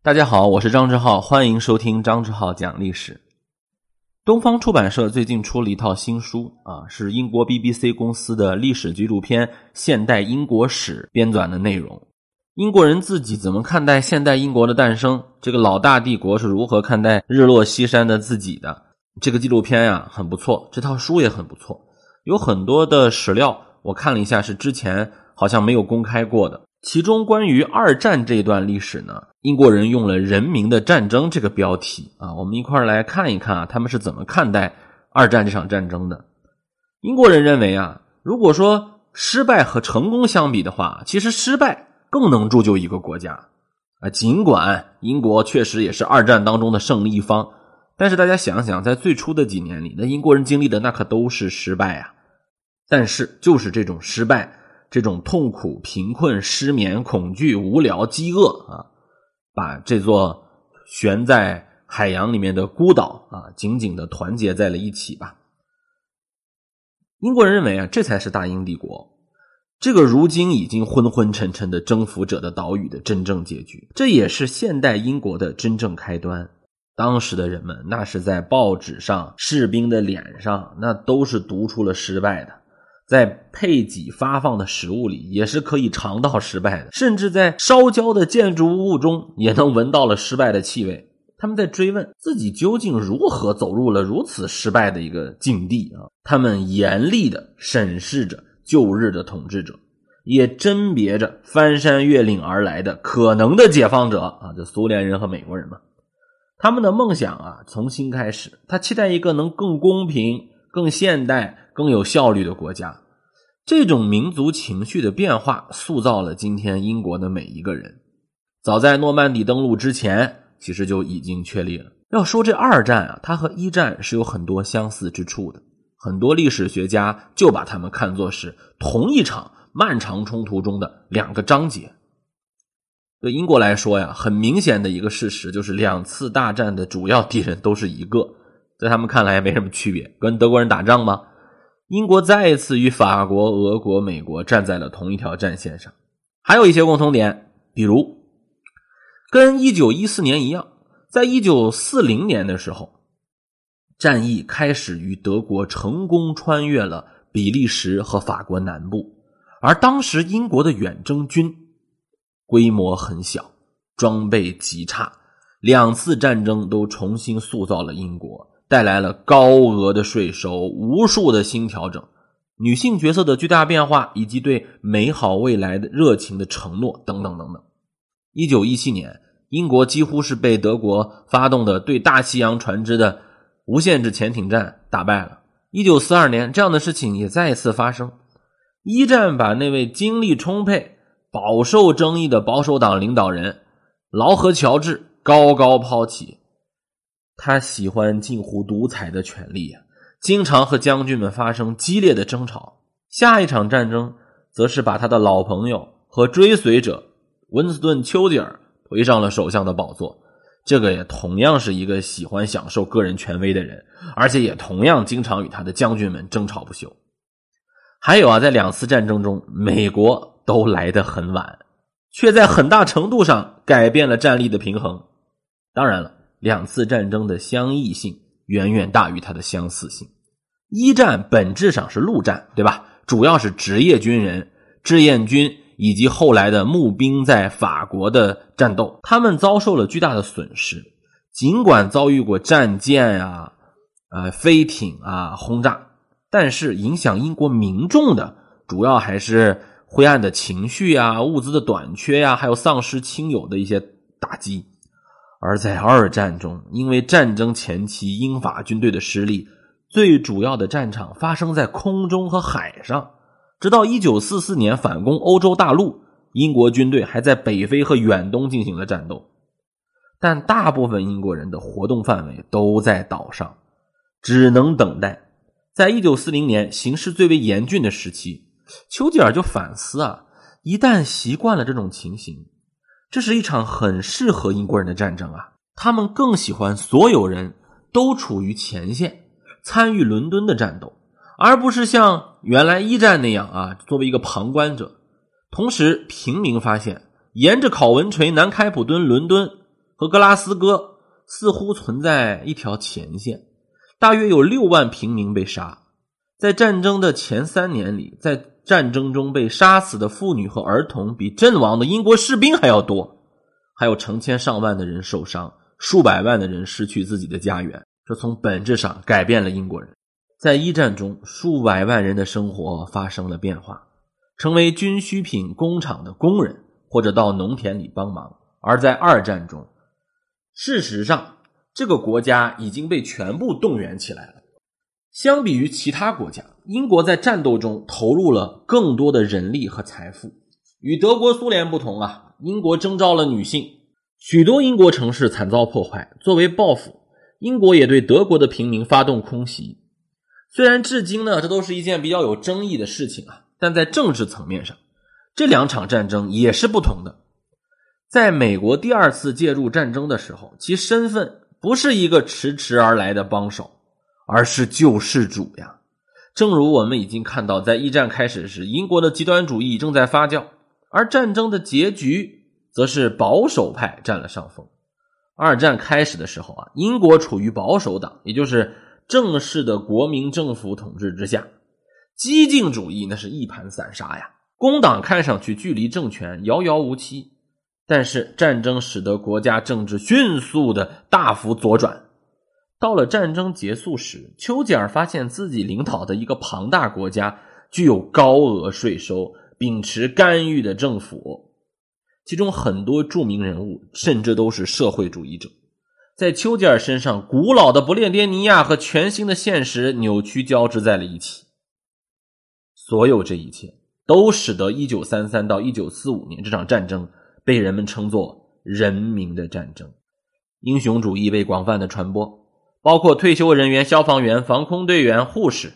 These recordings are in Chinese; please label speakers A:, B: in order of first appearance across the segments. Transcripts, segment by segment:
A: 大家好，我是张志浩，欢迎收听张志浩讲历史。东方出版社最近出了一套新书啊，是英国 BBC 公司的历史纪录片《现代英国史》编纂的内容。英国人自己怎么看待现代英国的诞生？这个老大帝国是如何看待日落西山的自己的？这个纪录片呀很不错，这套书也很不错，有很多的史料，我看了一下，是之前好像没有公开过的。其中关于二战这段历史呢，英国人用了“人民的战争”这个标题啊，我们一块来看一看啊，他们是怎么看待二战这场战争的。英国人认为啊，如果说失败和成功相比的话，其实失败更能铸就一个国家啊。尽管英国确实也是二战当中的胜利一方，但是大家想想，在最初的几年里，那英国人经历的那可都是失败啊。但是就是这种失败。这种痛苦、贫困、失眠、恐惧、无聊、饥饿啊，把这座悬在海洋里面的孤岛啊，紧紧的团结在了一起吧。英国人认为啊，这才是大英帝国，这个如今已经昏昏沉沉的征服者的岛屿的真正结局，这也是现代英国的真正开端。当时的人们，那是在报纸上、士兵的脸上，那都是读出了失败的。在配给发放的食物里，也是可以尝到失败的；甚至在烧焦的建筑物中，也能闻到了失败的气味。他们在追问自己究竟如何走入了如此失败的一个境地啊！他们严厉的审视着旧日的统治者，也甄别着翻山越岭而来的可能的解放者啊！这苏联人和美国人嘛，他们的梦想啊，从新开始，他期待一个能更公平、更现代。更有效率的国家，这种民族情绪的变化塑造了今天英国的每一个人。早在诺曼底登陆之前，其实就已经确立了。要说这二战啊，它和一战是有很多相似之处的。很多历史学家就把它们看作是同一场漫长冲突中的两个章节。对英国来说呀，很明显的一个事实就是，两次大战的主要敌人都是一个，在他们看来也没什么区别，跟德国人打仗吗？英国再一次与法国、俄国、美国站在了同一条战线上，还有一些共同点，比如跟一九一四年一样，在一九四零年的时候，战役开始于德国成功穿越了比利时和法国南部，而当时英国的远征军规模很小，装备极差，两次战争都重新塑造了英国。带来了高额的税收、无数的新调整、女性角色的巨大变化，以及对美好未来的热情的承诺等等等等。一九一七年，英国几乎是被德国发动的对大西洋船只的无限制潜艇战打败了。一九四二年，这样的事情也再一次发生。一战把那位精力充沛、饱受争议的保守党领导人劳合乔治高高抛起。他喜欢近乎独裁的权力啊，经常和将军们发生激烈的争吵。下一场战争，则是把他的老朋友和追随者温斯顿·丘吉尔推上了首相的宝座。这个也同样是一个喜欢享受个人权威的人，而且也同样经常与他的将军们争吵不休。还有啊，在两次战争中，美国都来得很晚，却在很大程度上改变了战力的平衡。当然了。两次战争的相异性远远大于它的相似性。一战本质上是陆战，对吧？主要是职业军人、志愿军以及后来的募兵在法国的战斗，他们遭受了巨大的损失。尽管遭遇过战舰啊、呃飞艇啊轰炸，但是影响英国民众的主要还是灰暗的情绪啊、物资的短缺呀，还有丧失亲友的一些打击。而在二战中，因为战争前期英法军队的失利，最主要的战场发生在空中和海上。直到一九四四年反攻欧洲大陆，英国军队还在北非和远东进行了战斗。但大部分英国人的活动范围都在岛上，只能等待。在一九四零年形势最为严峻的时期，丘吉尔就反思啊，一旦习惯了这种情形。这是一场很适合英国人的战争啊！他们更喜欢所有人都处于前线，参与伦敦的战斗，而不是像原来一战那样啊，作为一个旁观者。同时，平民发现，沿着考文垂、南开普敦、伦敦和格拉斯哥似乎存在一条前线，大约有六万平民被杀。在战争的前三年里，在战争中被杀死的妇女和儿童比阵亡的英国士兵还要多，还有成千上万的人受伤，数百万的人失去自己的家园。这从本质上改变了英国人。在一战中，数百万人的生活发生了变化，成为军需品工厂的工人，或者到农田里帮忙。而在二战中，事实上，这个国家已经被全部动员起来了。相比于其他国家，英国在战斗中投入了更多的人力和财富。与德国、苏联不同啊，英国征召了女性，许多英国城市惨遭破坏。作为报复，英国也对德国的平民发动空袭。虽然至今呢，这都是一件比较有争议的事情啊，但在政治层面上，这两场战争也是不同的。在美国第二次介入战争的时候，其身份不是一个迟迟而来的帮手。而是救世主呀！正如我们已经看到，在一战开始时，英国的极端主义正在发酵，而战争的结局则是保守派占了上风。二战开始的时候啊，英国处于保守党，也就是正式的国民政府统治之下，激进主义那是一盘散沙呀。工党看上去距离政权遥遥无期，但是战争使得国家政治迅速的大幅左转。到了战争结束时，丘吉尔发现自己领导的一个庞大国家具有高额税收、秉持干预的政府，其中很多著名人物甚至都是社会主义者。在丘吉尔身上，古老的不列颠尼亚和全新的现实扭曲交织在了一起。所有这一切都使得1933到1945年这场战争被人们称作“人民的战争”，英雄主义被广泛的传播。包括退休人员、消防员、防空队员、护士。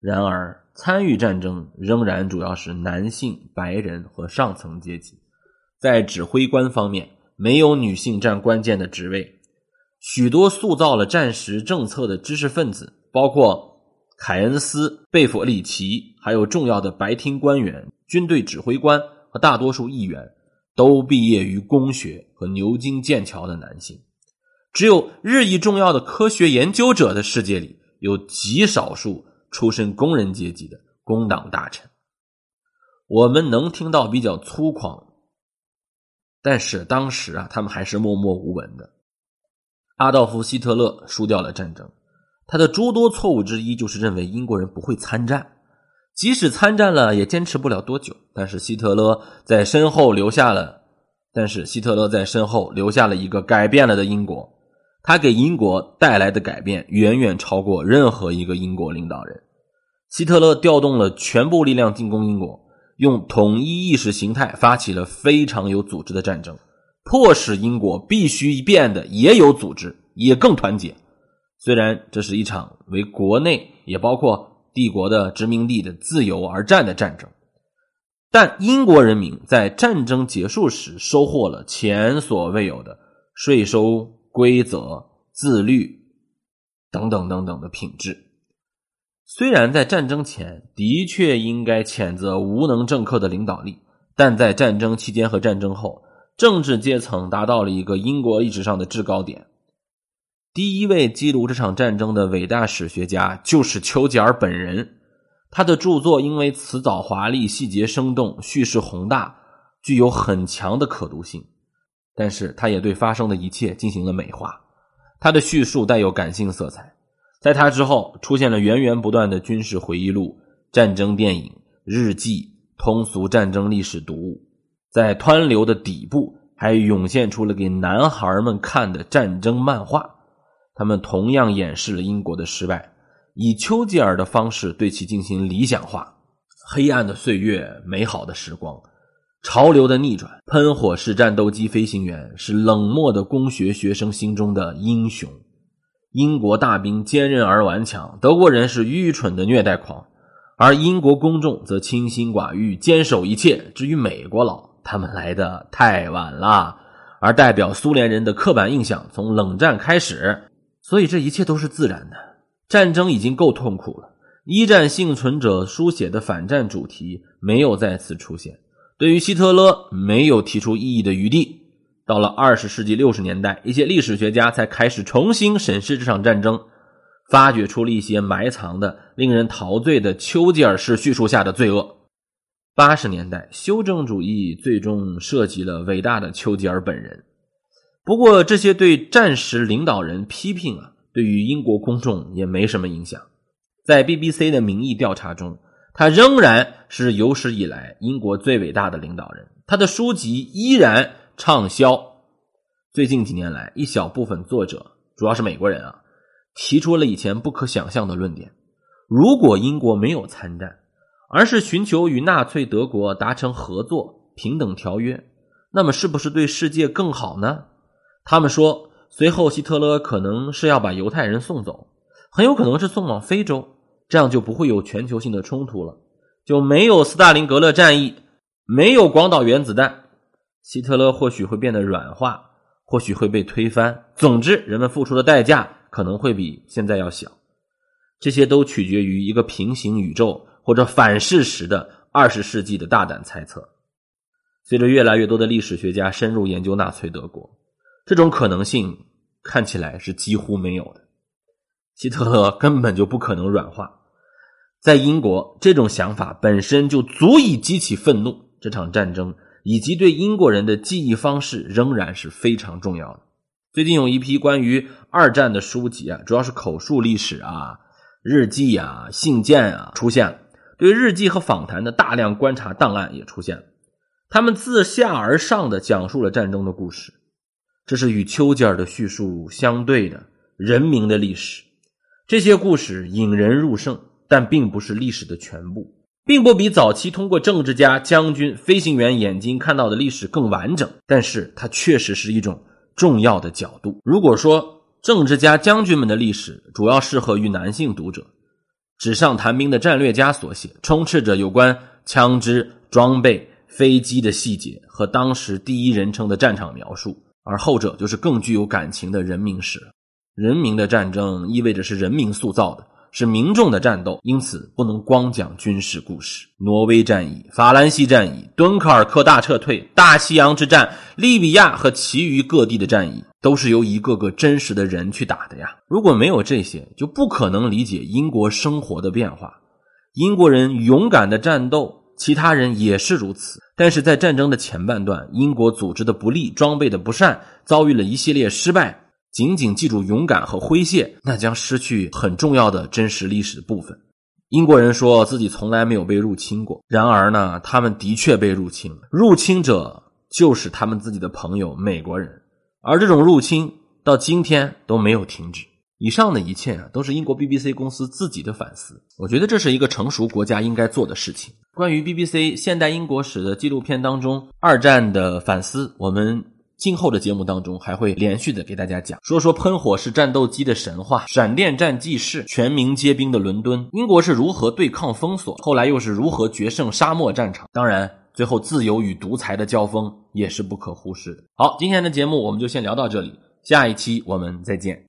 A: 然而，参与战争仍然主要是男性、白人和上层阶级。在指挥官方面，没有女性占关键的职位。许多塑造了战时政策的知识分子，包括凯恩斯、贝弗里奇，还有重要的白厅官员、军队指挥官和大多数议员，都毕业于工学和牛津、剑桥的男性。只有日益重要的科学研究者的世界里，有极少数出身工人阶级的工党大臣。我们能听到比较粗犷，但是当时啊，他们还是默默无闻的。阿道夫·希特勒输掉了战争，他的诸多错误之一就是认为英国人不会参战，即使参战了，也坚持不了多久。但是希特勒在身后留下了，但是希特勒在身后留下了一个改变了的英国。他给英国带来的改变远远超过任何一个英国领导人。希特勒调动了全部力量进攻英国，用统一意识形态发起了非常有组织的战争，迫使英国必须变得也有组织，也更团结。虽然这是一场为国内也包括帝国的殖民地的自由而战的战争，但英国人民在战争结束时收获了前所未有的税收。规则、自律等等等等的品质，虽然在战争前的确应该谴责无能政客的领导力，但在战争期间和战争后，政治阶层达到了一个英国历史上的制高点。第一位记录这场战争的伟大史学家就是丘吉尔本人，他的著作因为辞藻华丽、细节生动、叙事宏大，具有很强的可读性。但是，他也对发生的一切进行了美化。他的叙述带有感性色彩。在他之后，出现了源源不断的军事回忆录、战争电影、日记、通俗战争历史读物。在湍流的底部，还涌现出了给男孩们看的战争漫画。他们同样演示了英国的失败，以丘吉尔的方式对其进行理想化。黑暗的岁月，美好的时光。潮流的逆转，喷火式战斗机飞行员是冷漠的工学学生心中的英雄。英国大兵坚韧而顽强，德国人是愚蠢的虐待狂，而英国公众则清心寡欲，坚守一切。至于美国佬，他们来的太晚了，而代表苏联人的刻板印象从冷战开始，所以这一切都是自然的。战争已经够痛苦了，一战幸存者书写的反战主题没有再次出现。对于希特勒没有提出异议的余地，到了二十世纪六十年代，一些历史学家才开始重新审视这场战争，发掘出了一些埋藏的、令人陶醉的丘吉尔式叙述下的罪恶。八十年代，修正主义最终涉及了伟大的丘吉尔本人。不过，这些对战时领导人批评啊，对于英国公众也没什么影响。在 BBC 的民意调查中，他仍然是有史以来英国最伟大的领导人。他的书籍依然畅销。最近几年来，一小部分作者，主要是美国人啊，提出了以前不可想象的论点：如果英国没有参战，而是寻求与纳粹德国达成合作、平等条约，那么是不是对世界更好呢？他们说，随后希特勒可能是要把犹太人送走，很有可能是送往非洲，这样就不会有全球性的冲突了，就没有斯大林格勒战役。没有广岛原子弹，希特勒或许会变得软化，或许会被推翻。总之，人们付出的代价可能会比现在要小。这些都取决于一个平行宇宙或者反事实的二十世纪的大胆猜测。随着越来越多的历史学家深入研究纳粹德国，这种可能性看起来是几乎没有的。希特勒根本就不可能软化。在英国，这种想法本身就足以激起愤怒。这场战争以及对英国人的记忆方式仍然是非常重要的。最近有一批关于二战的书籍啊，主要是口述历史啊、日记啊、信件啊出现了。对日记和访谈的大量观察档案也出现了。他们自下而上的讲述了战争的故事，这是与丘吉尔的叙述相对的人民的历史。这些故事引人入胜，但并不是历史的全部。并不比早期通过政治家、将军、飞行员眼睛看到的历史更完整，但是它确实是一种重要的角度。如果说政治家、将军们的历史主要适合于男性读者，纸上谈兵的战略家所写，充斥着有关枪支、装备、飞机的细节和当时第一人称的战场描述，而后者就是更具有感情的人民史。人民的战争意味着是人民塑造的。是民众的战斗，因此不能光讲军事故事。挪威战役、法兰西战役、敦刻尔克大撤退、大西洋之战、利比亚和其余各地的战役，都是由一个个真实的人去打的呀。如果没有这些，就不可能理解英国生活的变化。英国人勇敢的战斗，其他人也是如此。但是在战争的前半段，英国组织的不利、装备的不善，遭遇了一系列失败。仅仅记住勇敢和诙谐，那将失去很重要的真实历史的部分。英国人说自己从来没有被入侵过，然而呢，他们的确被入侵了。入侵者就是他们自己的朋友美国人，而这种入侵到今天都没有停止。以上的一切啊，都是英国 BBC 公司自己的反思。我觉得这是一个成熟国家应该做的事情。关于 BBC 现代英国史的纪录片当中二战的反思，我们。今后的节目当中还会连续的给大家讲，说说喷火式战斗机的神话，闪电战记事，全民皆兵的伦敦，英国是如何对抗封锁，后来又是如何决胜沙漠战场。当然，最后自由与独裁的交锋也是不可忽视的。好，今天的节目我们就先聊到这里，下一期我们再见。